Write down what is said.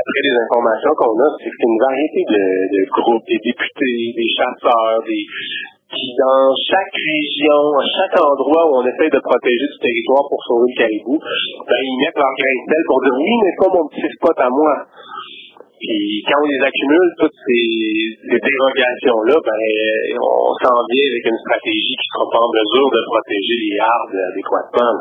d'après les informations qu'on a, c'est que c'est une variété de, de groupes, des députés, des chasseurs, des qui dans chaque région, à chaque endroit où on essaie de protéger du territoire pour sauver le caribou, ben, ils mettent leur grain de pour dire oui, mais pas mon petit spot à moi. Puis quand on les accumule, toutes ces, ces dérogations-là, ben, on s'en vient avec une stratégie qui sera pas en mesure de protéger les arbres adéquatement.